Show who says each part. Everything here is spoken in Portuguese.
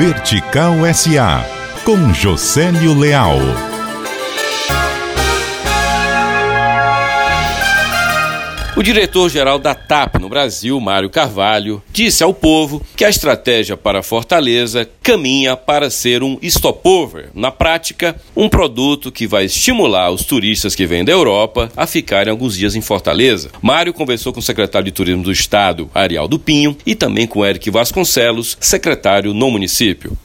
Speaker 1: Vertical SA, com Josélio Leal.
Speaker 2: O diretor-geral da TAP no Brasil, Mário Carvalho, disse ao povo que a estratégia para Fortaleza caminha para ser um stopover. Na prática, um produto que vai estimular os turistas que vêm da Europa a ficarem alguns dias em Fortaleza. Mário conversou com o secretário de Turismo do Estado, Ariel do Pinho, e também com Eric Vasconcelos, secretário no município.